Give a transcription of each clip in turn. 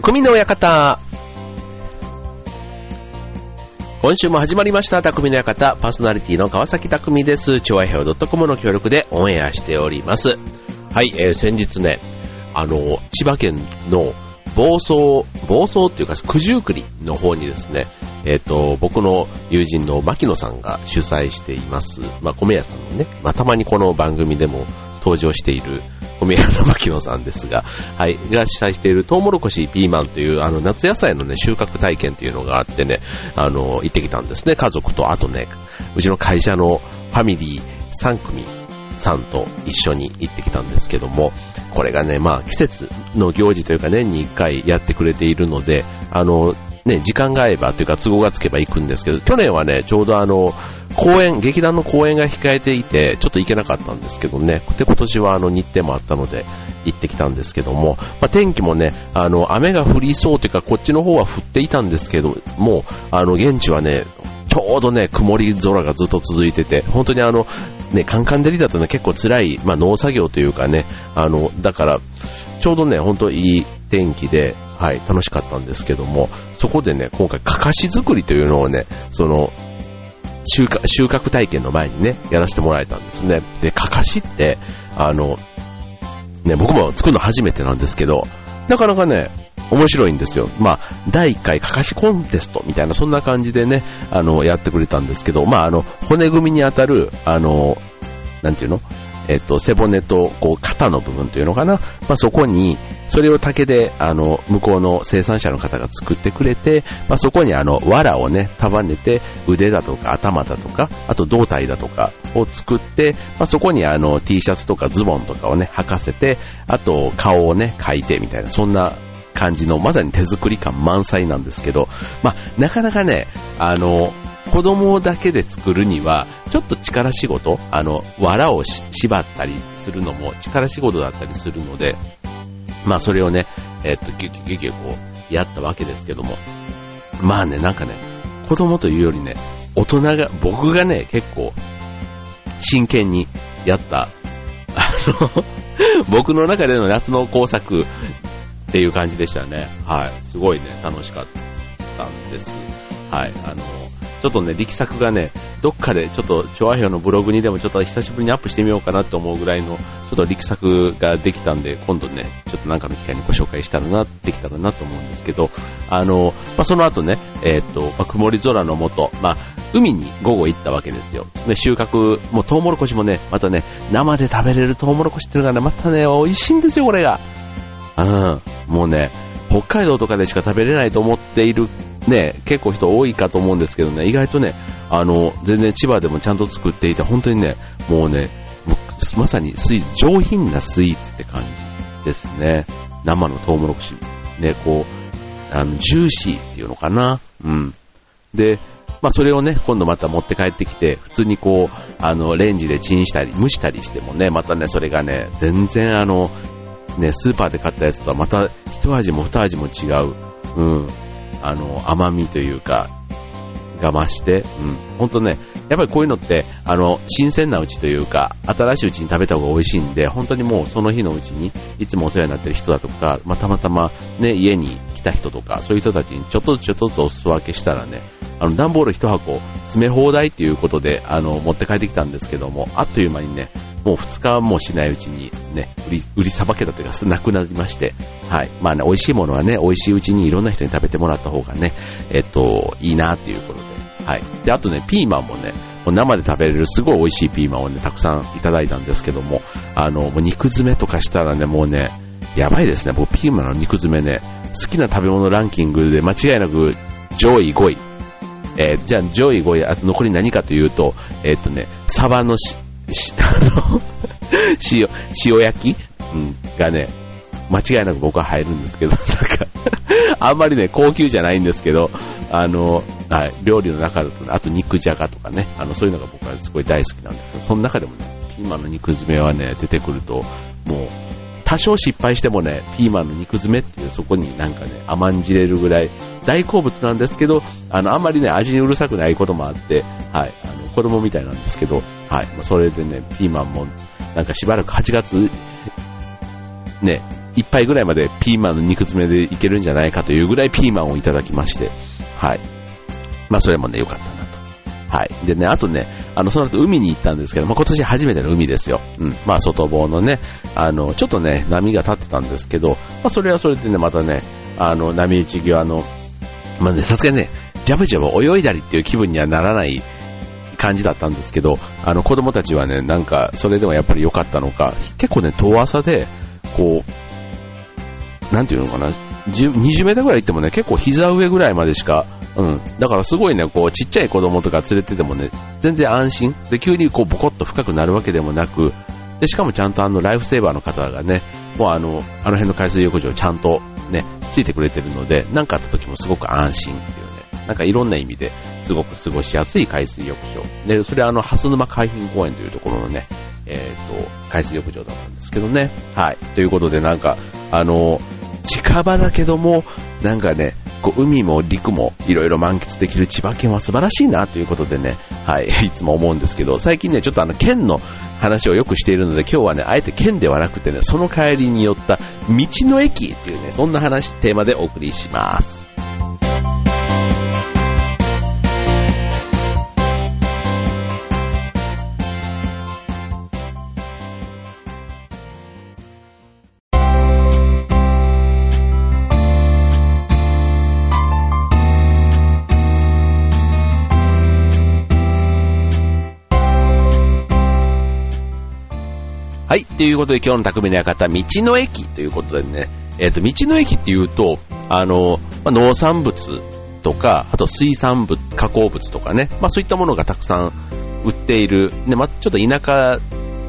匠の館。今週も始まりました、匠の館。パーソナリティの川崎匠です。超愛表 .com の協力でオンエアしております。はい、えー、先日ね、あの、千葉県の房総、房総っていうか九十九里の方にですね、えっ、ー、と、僕の友人の牧野さんが主催しています、まあ、米屋さんのね、まあ、たまにこの番組でも登場している米屋の牧野さんですが、はい、が主催しているトウモロコシ、ピーマンという、あの、夏野菜のね、収穫体験というのがあってね、あの、行ってきたんですね、家族と、あとね、うちの会社のファミリー3組さんと一緒に行ってきたんですけども、これがね、まあ季節の行事というか年に1回やってくれているので、あの、ね、時間が合えばというか都合がつけば行くんですけど、去年はね、ちょうどあの、公演、劇団の公演が控えていて、ちょっと行けなかったんですけどね。で、今年はあの日程もあったので、行ってきたんですけども、まあ、天気もね、あの、雨が降りそうというか、こっちの方は降っていたんですけども、あの、現地はね、ちょうどね、曇り空がずっと続いてて、本当にあの、ね、カンカン照りだとね、結構辛い、まあ、農作業というかね、あの、だから、ちょうどね、本当いい天気で、はい、楽しかったんですけども、そこでね、今回、かかし作りというのをね、その、収穫、収穫体験の前にね、やらせてもらえたんですね。で、かかしって、あの、ね、僕も作るの初めてなんですけど、なかなかね、面白いんですよ。まあ、第1回かかしコンテストみたいな、そんな感じでね、あの、やってくれたんですけど、まあ、あの、骨組みに当たる、あの、なんていうの？えっと、背骨と、こう、肩の部分というのかな。まあ、そこに、それを竹で、あの、向こうの生産者の方が作ってくれて、まあ、そこにあの、藁をね、束ねて、腕だとか頭だとか、あと胴体だとかを作って、まあ、そこにあの、T シャツとかズボンとかをね、履かせて、あと、顔をね、描いてみたいな、そんな感じの、まさに手作り感満載なんですけど、まあ、なかなかね、あの、子供だけで作るには、ちょっと力仕事、あの、藁を縛ったりするのも力仕事だったりするので、まあそれをね、えっと、ギュギュギュギュこう、やったわけですけども、まあね、なんかね、子供というよりね、大人が、僕がね、結構、真剣にやった、あの 僕の中での夏の工作っていう感じでしたね。はい。すごいね、楽しかったんです。はい。あの、ちょっとね、力作がね、どっかでちょっと、調和表のブログにでもちょっと久しぶりにアップしてみようかなと思うぐらいの、ちょっと力作ができたんで、今度ね、ちょっとなんかの機会にご紹介したらな、できたらなと思うんですけど、あの、まあ、その後ね、えー、っと、まあ、曇り空の下、まあ、海に午後行ったわけですよ。で、収穫、もうトウモロコシもね、またね、生で食べれるトウモロコシっていうのがね、またね、美味しいんですよ、これが。うん、もうね、北海道とかでしか食べれないと思っているね、結構人多いかと思うんですけどね、意外とね、あの、全然千葉でもちゃんと作っていて、本当にね、もうね、まさにスイーツ、上品なスイーツって感じですね。生のトウモロコシ。ね、こう、あの、ジューシーっていうのかな。うん。で、まあそれをね、今度また持って帰ってきて、普通にこう、あの、レンジでチンしたり、蒸したりしてもね、またね、それがね、全然あの、ね、スーパーで買ったやつとはまた一味も二味も違う。うん。あの、甘みというか、が増して、うん。ほんとね、やっぱりこういうのって、あの、新鮮なうちというか、新しいうちに食べた方が美味しいんで、本当にもうその日のうちに、いつもお世話になってる人だとか、まあ、たまたまね、家に来た人とか、そういう人たちにちょっとずつちょっとずつお裾分けしたらね、あの、段ボール一箱詰め放題っていうことで、あの、持って帰ってきたんですけども、あっという間にね、もう2日もしないうちにね、売り、売りさばけたというか、なくなりまして、はい。まあね、美味しいものはね、美味しいうちにいろんな人に食べてもらった方がね、えっと、いいなっていうことで、はい。で、あとね、ピーマンもね、もう生で食べれるすごい美味しいピーマンをね、たくさんいただいたんですけども、あの、もう肉詰めとかしたらね、もうね、やばいですね。僕、ピーマンの肉詰めね、好きな食べ物ランキングで間違いなく上位5位。えー、じゃあ上位5位、あと残り何かというと、えー、っとね、サバの、し、あの 塩、塩焼き、うん、がね、間違いなく僕は入るんですけど、なんかあんまりね、高級じゃないんですけど、あの、はい、料理の中だと、ね、あと肉じゃがとかね、あの、そういうのが僕はすごい大好きなんですよ。その中でもね、ピーマンの肉詰めはね、出てくると、もう、多少失敗してもね、ピーマンの肉詰めっていうそこになんかね、甘んじれるぐらい大好物なんですけど、あの、あんまりね、味にうるさくないこともあって、はい、あ、子供みたいなんですけど、はい、それでね、ピーマンも、なんかしばらく8月、ね、一杯ぐらいまでピーマンの肉詰めでいけるんじゃないかというぐらいピーマンをいただきまして、はい。まあ、それもね、良かったなと。はい。でね、あとね、あの、その後海に行ったんですけど、まあ、今年初めての海ですよ。うん。まあ、外房のね、あの、ちょっとね、波が立ってたんですけど、まあ、それはそれでね、またね、あの、波打ち際の、まあね、さすがにね、ジャブジャブ泳いだりっていう気分にはならない感じだったんですけど、あの、子供たちはね、なんか、それでもやっぱり良かったのか、結構ね、遠浅で、こう、なんていうのかな、20メーターぐらい行ってもね、結構膝上ぐらいまでしか、うん。だからすごいね、こう、ちっちゃい子供とか連れててもね、全然安心。で、急にこう、ボコッと深くなるわけでもなく、で、しかもちゃんとあの、ライフセーバーの方がね、もうあの、あの辺の海水浴場ちゃんとね、ついてくれてるので、何かあった時もすごく安心っていう、なんかいろんな意味ですごく過ごしやすい海水浴場。で、それはあの、蓮沼海浜公園というところのね、えっ、ー、と、海水浴場だったんですけどね。はい。ということでなんか、あの、近場だけども、なんかね、こう海も陸もいろいろ満喫できる千葉県は素晴らしいなということでね、はい、いつも思うんですけど、最近ね、ちょっとあの県の話をよくしているので、今日はね、あえて県ではなくてね、その帰りによった道の駅っていうね、そんな話、テーマでお送りします。ということで今日の匠の館、道の駅ということでね、えっ、ー、と、道の駅っていうと、あの、まあ、農産物とか、あと水産物、加工物とかね、まあそういったものがたくさん売っている、ね、まあちょっと田舎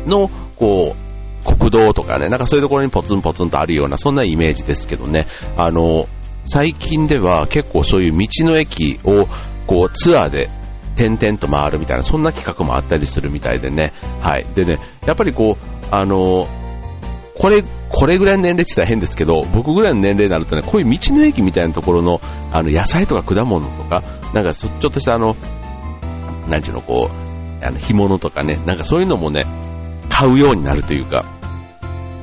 の、こう、国道とかね、なんかそういうところにポツンポツンとあるような、そんなイメージですけどね、あの、最近では結構そういう道の駅を、こう、ツアーで点々と回るみたいな、そんな企画もあったりするみたいでね。はい。でね、やっぱりこう、あの、これ、これぐらいの年齢って言ったら変ですけど、僕ぐらいの年齢になるとね、こういう道の駅みたいなところの、あの、野菜とか果物とか、なんかちょっとしたあの、なんちゅうの、こう、あの、干物とかね、なんかそういうのもね、買うようになるというか、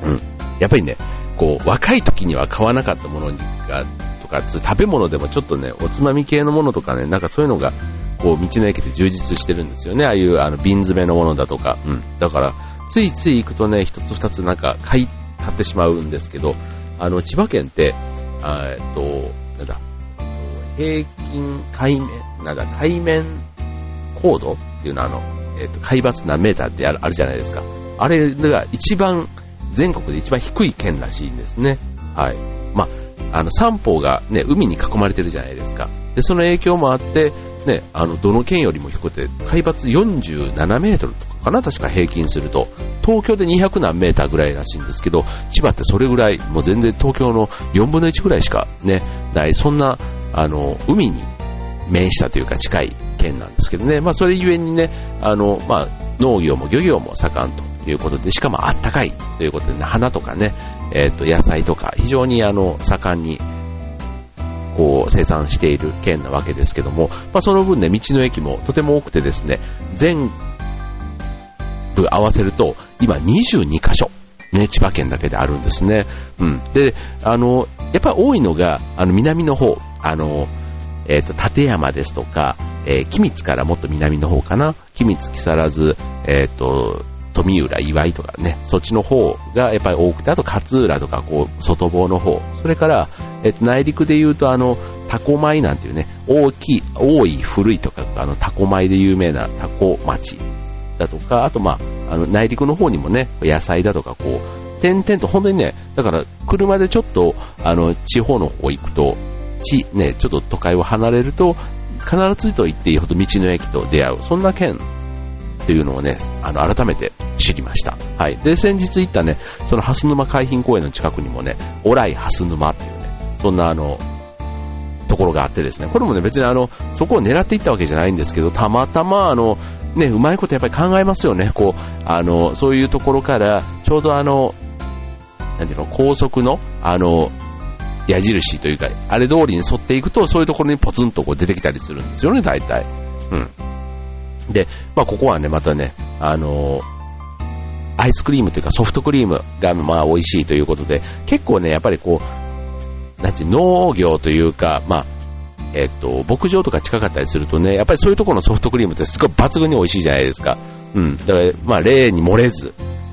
うん。やっぱりね、こう、若い時には買わなかったものが、とか、食べ物でもちょっとね、おつまみ系のものとかね、なんかそういうのが、こう、道の駅で充実してるんですよね。ああいう、あの、瓶詰めのものだとか。うん。だから、ついつい行くとね、一つ二つなんか買い、買ってしまうんですけど、あの、千葉県って、えっと、なんだ、平均海面、なんだ、海面高度っていうのは、あの、えっと、海抜何メーターってあるあるじゃないですか。あれが一番、全国で一番低い県らしいんですね。はい。まあ、あの、三方がね、海に囲まれてるじゃないですか。で、その影響もあって、ね、あの、どの県よりも低くて、海抜47メートルとかかな？確か平均すると。東京で200何メーターぐらいらしいんですけど、千葉ってそれぐらい、もう全然東京の4分の1ぐらいしかね、ない、そんな、あの、海に面したというか近い県なんですけどね、まあそれゆえにね、あの、まあ農業も漁業も盛んということで、しかもあったかいということでね、花とかね、えっ、ー、と野菜とか非常にあの、盛んにこう生産している県なわけですけども、まあ、その分ね、道の駅もとても多くてですね、全部合わせると、今22箇所、ね、千葉県だけであるんですね。うん。で、あの、やっぱり多いのが、あの、南の方、あの、えっ、ー、と、立山ですとか、えー、君津からもっと南の方かな。君津、木更津、えっ、ー、と、富浦、岩井とかね、そっちの方がやっぱり多くて、あと勝浦とか、こう、外房の方、それから、えっと、内陸で言うと、あの、タコ米なんていうね、大きい、多い、古いとか、あの、タコ米で有名なタコ町だとか、あと、まあ、あの、内陸の方にもね、野菜だとか、こう、点々と、本当にね、だから、車でちょっと、あの、地方の方行くと、地、ね、ちょっと都会を離れると、必ずと言っていいほど道の駅と出会う、そんな県っていうのをね、あの、改めて知りました。はい。で、先日行ったね、その蓮沼海浜公園の近くにもね、オライ蓮沼っていうね、そんなあの、ところがあってですね、これもね、別にあの、そこを狙っていったわけじゃないんですけど、たまたまあの、ね、うまいことやっぱり考えますよね、こう、あの、そういうところから、ちょうどあの、なんていうの、高速の、あの、矢印というか、あれ通りに沿っていくと、そういうところにポツンとこう出てきたりするんですよね、大体。うん。で、まあ、ここはね、またね、あの、アイスクリームというかソフトクリームがまあ美味しいということで、結構ね、やっぱりこう、なんて農業というか、まあ、えっと、牧場とか近かったりするとね、やっぱりそういうところのソフトクリームってすごい抜群に美味しいじゃないですか。うん。だから、まあ、例に漏れず、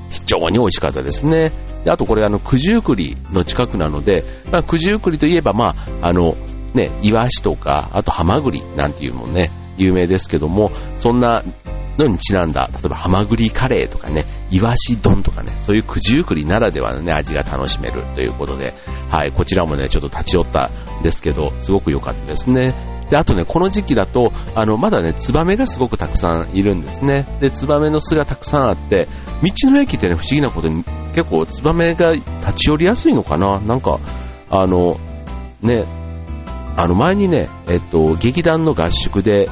非常に美味しかったですね。であとこれ、あの、九十九里の近くなので、まあ、九十九里といえば、まあ、あの、ね、イワシとか、あとハマグリなんていうもんね、有名ですけども、そんなのにちなんだ、例えばハマグリカレーとかね、イワシ丼とかね、そういう九十九里ならではのね、味が楽しめるということで、はい、こちらもね、ちょっと立ち寄ったんですけど、すごく良かったですね。で、あとね、この時期だと、あの、まだね、ツバメがすごくたくさんいるんですね。で、ツバメの巣がたくさんあって、道の駅ってね、不思議なことに、結構ツバメが立ち寄りやすいのかな？なんか、あの、ね、あの前にね、えっと、劇団の合宿で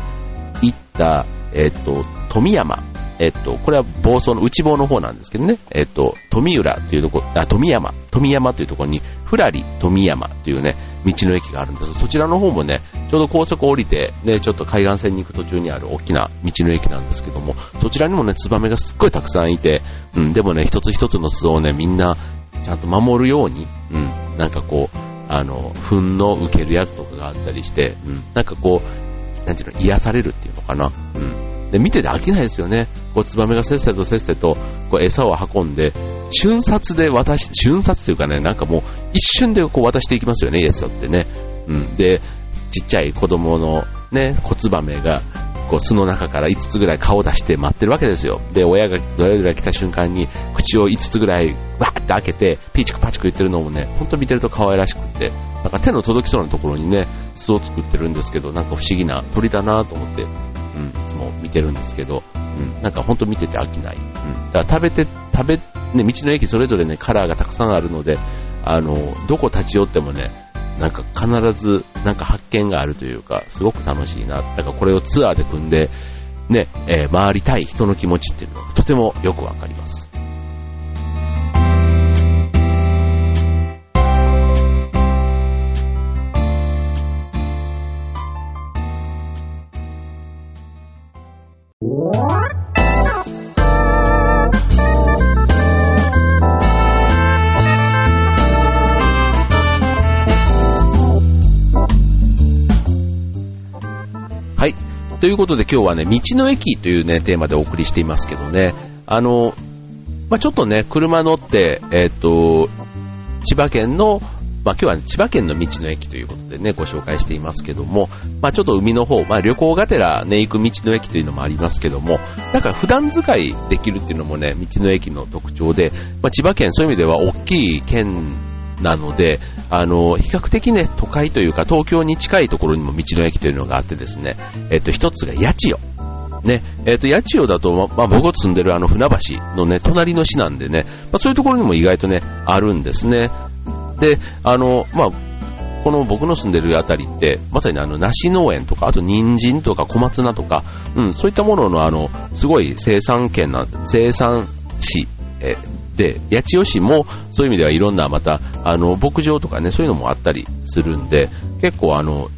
行った、えっと、富山。えっと、これは房総の内房の方なんですけどね、えっと、富浦というとこ、あ、富山、富山というところに、ふらり富山というね、道の駅があるんです。そちらの方もね、ちょうど高速降りて、ね、ちょっと海岸線に行く途中にある大きな道の駅なんですけども、そちらにもね、ツバメがすっごいたくさんいて、うん、でもね、一つ一つの巣をね、みんな、ちゃんと守るように、うん、なんかこう、あの、糞の受けるやつとかがあったりして、うん、なんかこう、なんていうの、癒されるっていうのかな。うん。で、見てて飽きないですよね。こう、ツバメがせっせとせっせと、こう、餌を運んで、瞬殺で渡し、瞬殺というかね、なんかもう、一瞬でこう渡していきますよね、餌ってね。うん。で、ちっちゃい子供のね、コツバメが、こう巣の中から5つぐらい顔を出して待ってるわけですよ。で、親がドヤドヤ来た瞬間に口を5つぐらいわーって開けて、ピーチクパチク言ってるのもね、ほんと見てると可愛らしくって、なんか手の届きそうなところにね、巣を作ってるんですけど、なんか不思議な鳥だなと思って、うん、いつも見てるんですけど、うん、なんかほんと見てて飽きない。うん、だから食べて、食べ、ね、道の駅それぞれね、カラーがたくさんあるので、あの、どこ立ち寄ってもね、なんか必ずなんか発見があるというか、すごく楽しいな。だからこれをツアーで組んで、ね、えー、回りたい人の気持ちっていうのがとてもよくわかります。ということで今日はね、道の駅というね、テーマでお送りしていますけどね、あの、まあ、ちょっとね、車乗って、えっ、ー、と、千葉県の、まあ、今日は、ね、千葉県の道の駅ということでね、ご紹介していますけども、まあ、ちょっと海の方、まあ、旅行がてらね、行く道の駅というのもありますけども、なんか普段使いできるっていうのもね、道の駅の特徴で、まあ、千葉県そういう意味では大きい県なので、あの、比較的ね、都会というか東京に近いところにも道の駅というのがあってですね、えっと、一つが八千代。ね、えっ、と、八千代だと、ま、まあ、僕が住んでるあの船橋のね、隣の市なんでね、まあ、そういうところにも意外とね、あるんですね。で、あの、まあ、この僕の住んでるあたりって、まさにあの、梨農園とか、あと人参とか小松菜とか、うん、そういったもののあの、すごい生産県な、生産市、えで、八千代市もそういう意味ではいろんなまた、あの、牧場とかね、そういうのもあったりするんで、結構あの、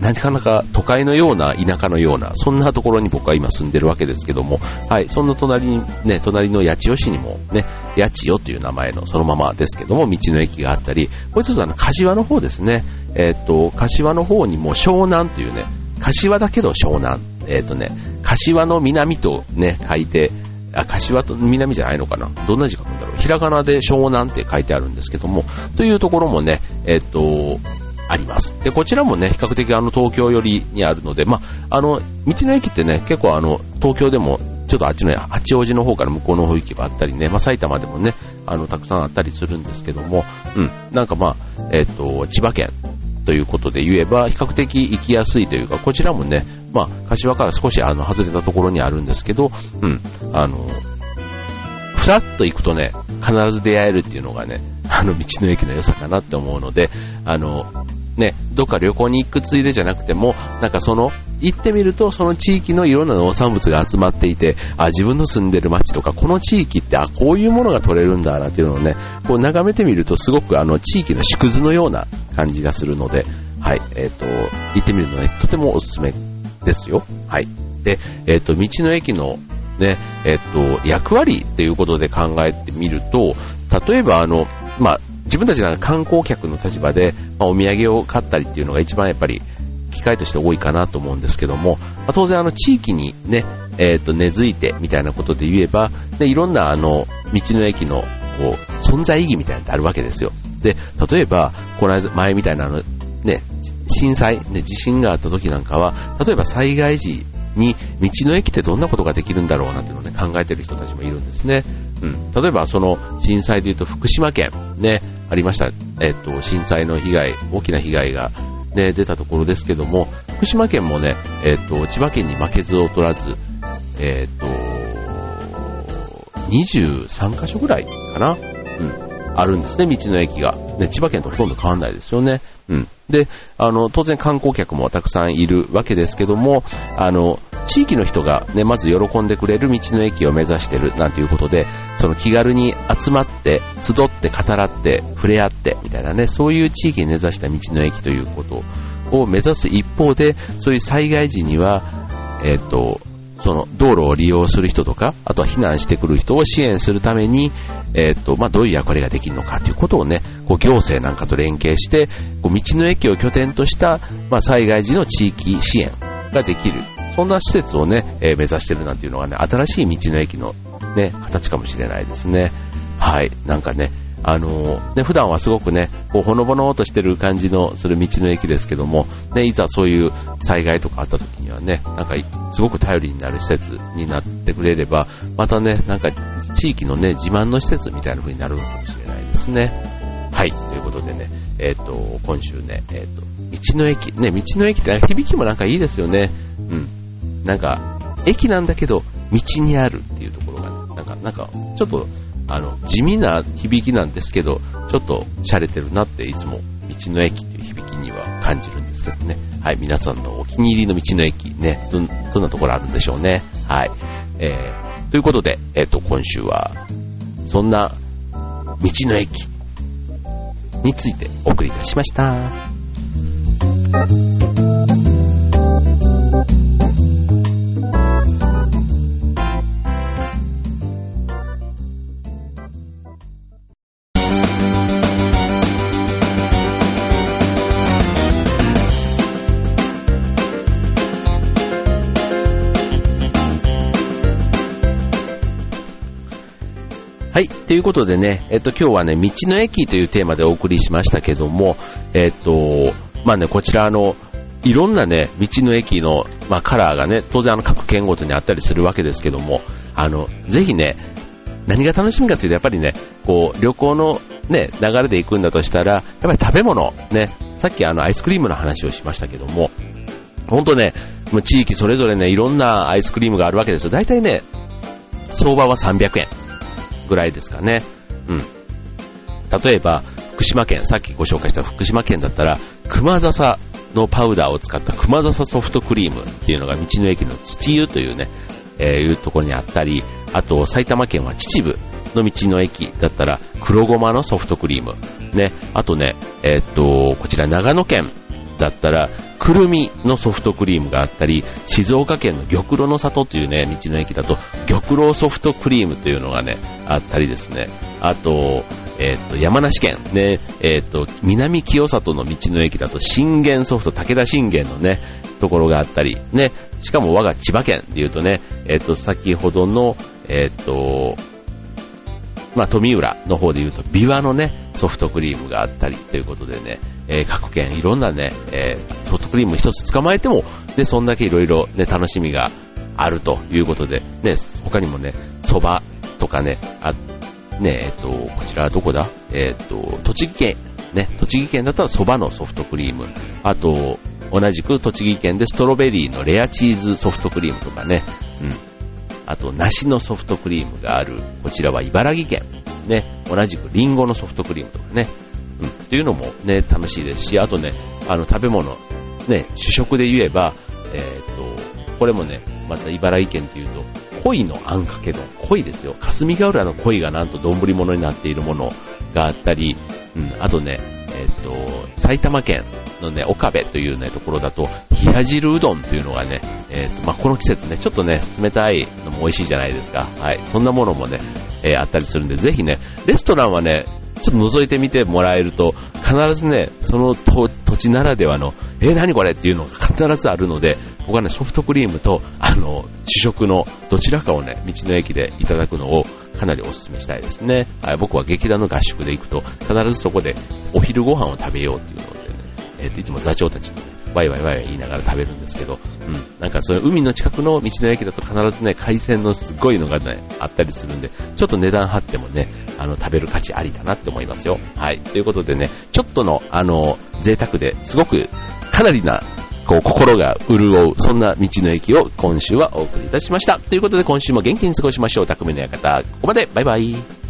なかなか都会のような田舎のような、そんなところに僕は今住んでるわけですけども、はい、そんな隣にね、隣の八千代市にもね、八千代という名前のそのままですけども、道の駅があったり、もう一つあの、柏の方ですね、えー、っと、柏の方にも湘南というね、柏だけど湘南、えー、っとね、柏の南とね、書いて、あ、柏と南じゃないのかな？どんな字書くんだろう？ひらがなで湘南って書いてあるんですけども、というところもね、えっと、あります。で、こちらもね、比較的あの東京寄りにあるので、まあ、あの、道の駅ってね、結構あの、東京でもちょっとあっちの八王子の方から向こうの方行けばあったりね、まあ、埼玉でもね、あの、たくさんあったりするんですけども、うん、なんかまあ、えっ、と、千葉県ということで言えば、比較的行きやすいというか、こちらもね、まあ、柏から少しあの、外れたところにあるんですけど、うん、あの、ふらっと行くとね、必ず出会えるっていうのがね、あの、道の駅の良さかなって思うので、あの、ね、どっか旅行に行くついでじゃなくても、なんかその、行ってみると、その地域のいろんな農産物が集まっていて、あ、自分の住んでる街とか、この地域って、あ、こういうものが取れるんだなっていうのをね、こう眺めてみると、すごくあの、地域の縮図のような感じがするので、はい、えっ、ー、と、行ってみるのね、とてもおすすめですよ。はい。で、えっ、ー、と、道の駅のね、えっと、役割っていうことで考えてみると、例えばあの、まあ、自分たちが観光客の立場で、まあ、お土産を買ったりっていうのが一番やっぱり会として多いかなと思うんですけども、まあ、当然あの地域にね、えっ、と根付いてみたいなことで言えば、でいろんなあの道の駅のこう存在意義みたいなのってあるわけですよ。で、例えば、この間前みたいなあのね、震災、ね、地震があった時なんかは、例えば災害時に道の駅ってどんなことができるんだろうなっていうのをね、考えてる人たちもいるんですね。うん。例えばその震災で言うと福島県、ね、ありました。えっ、と、震災の被害、大きな被害がね、出たところですけども、福島県もね、えっ、と、千葉県に負けず劣らず、えっ、と、23カ所ぐらいかな？うん。あるんですね、道の駅が。ね、千葉県とほとんど変わんないですよね。うん。で、あの、当然観光客もたくさんいるわけですけども、あの、地域の人がね、まず喜んでくれる道の駅を目指してるなんていうことで、その気軽に集まって、集って語らって、触れ合って、みたいなね、そういう地域に根ざした道の駅ということを目指す一方で、そういう災害時には、えっ、と、その道路を利用する人とか、あとは避難してくる人を支援するために、えっ、と、まあ、どういう役割ができるのかということをね、こう行政なんかと連携して、こう道の駅を拠点とした、まあ、災害時の地域支援ができる。そんな施設をね、えー、目指してるなんていうのがね、新しい道の駅のね、形かもしれないですね。はい。なんかね、あのー、ね、普段はすごくね、こう、ほのぼのとしてる感じのする道の駅ですけども、ね、いざそういう災害とかあった時にはね、なんか、すごく頼りになる施設になってくれれば、またね、なんか、地域のね、自慢の施設みたいな風になるのかもしれないですね。はい、ということでね、えっ、ー、と、今週ね、えっ、ー、と、道の駅、ね、道の駅って響きもなんかいいですよね。うん。なんか、駅なんだけど、道にあるっていうところが、ね、なんか、なんか、ちょっと、あの、地味な響きなんですけど、ちょっと洒落てるなっていつも道の駅っていう響きには感じるんですけどね。はい、皆さんのお気に入りの道の駅ね、ど、どんなところあるんでしょうね。はい。えー、ということで、えっ、ー、と、今週は、そんな道の駅についてお送りいたしました。はい。ということでね、えっと、今日はね、道の駅というテーマでお送りしましたけども、えっと、まあね、こちらの、いろんなね、道の駅の、まあ、カラーがね、当然あの各県ごとにあったりするわけですけども、あの、ぜひね、何が楽しみかというと、やっぱりね、こう、旅行のね、流れで行くんだとしたら、やっぱり食べ物、ね、さっきあの、アイスクリームの話をしましたけども、ほんとね、もう地域それぞれね、いろんなアイスクリームがあるわけですよ。大体ね、相場は300円。ぐらいですかね。うん。例えば、福島県、さっきご紹介した福島県だったら、熊笹のパウダーを使った熊笹ソフトクリームっていうのが道の駅の土湯というね、えー、いうところにあったり、あと埼玉県は秩父の道の駅だったら黒ごまのソフトクリーム。ね、あとね、えー、っと、こちら長野県だったら、くるみのソフトクリームがあったり、静岡県の玉露の里というね、道の駅だと、玉露ソフトクリームというのがね、あったりですね。あと、えっ、と、山梨県、ね、えっ、と、南清里の道の駅だと、信玄ソフト、武田信玄のね、ところがあったり、ね、しかも我が千葉県で言うとね、えっ、と、先ほどの、えっ、と、まあ、富浦の方で言うと、ビワのね、ソフトクリームがあったりということでね、えー、各県いろんなね、えー、ソフトクリーム一つ捕まえても、で、そんだけいろいろね、楽しみがあるということで、ね、他にもね、蕎麦とかね、あ、ね、えっ、と、こちらはどこだ？えっ、と、栃木県、ね、栃木県だったら蕎麦のソフトクリーム、あと、同じく栃木県でストロベリーのレアチーズソフトクリームとかね、うん。あと、梨のソフトクリームがある、こちらは茨城県。ね、同じくリンゴのソフトクリームとかね、うん、っていうのもね、楽しいですし、あとね、あの、食べ物、ね、主食で言えば、えー、っと、これもね、また茨城県っていうと、鯉のあんかけ丼、鯉ですよ。霞ヶ浦の鯉がなんと丼物になっているものがあったり、うん、あとね、えっ、と、埼玉県のね、岡部というね、ところだと、冷や汁うどんというのがね、えっ、と、まあ、この季節ね、ちょっとね、冷たいのも美味しいじゃないですか。はい。そんなものもね、えー、あったりするんで、ぜひね、レストランはね、ちょっと覗いてみてもらえると、必ずね、その土地ならではの、えー、何これっていうのが必ずあるので、僕はね、ソフトクリームと、あの、主食のどちらかをね、道の駅でいただくのをかなりお勧めしたいですね。はい、僕は劇団の合宿で行くと、必ずそこでお昼ご飯を食べようっていうのを、えっ、ー、と、いつも座長たちと、ね、ワイワイワイワイ言いながら食べるんですけど、うん、なんかそういう海の近くの道の駅だと必ずね、海鮮のすごいのがね、あったりするんで、ちょっと値段張ってもね、あの、食べる価値ありだなって思いますよ。はい。ということでね、ちょっとの、あの、贅沢ですごく、かなりなこう、心が潤う、そんな道の駅を今週はお送りいたしました。ということで今週も元気に過ごしましょう。匠の館。ここまで。バイバイ。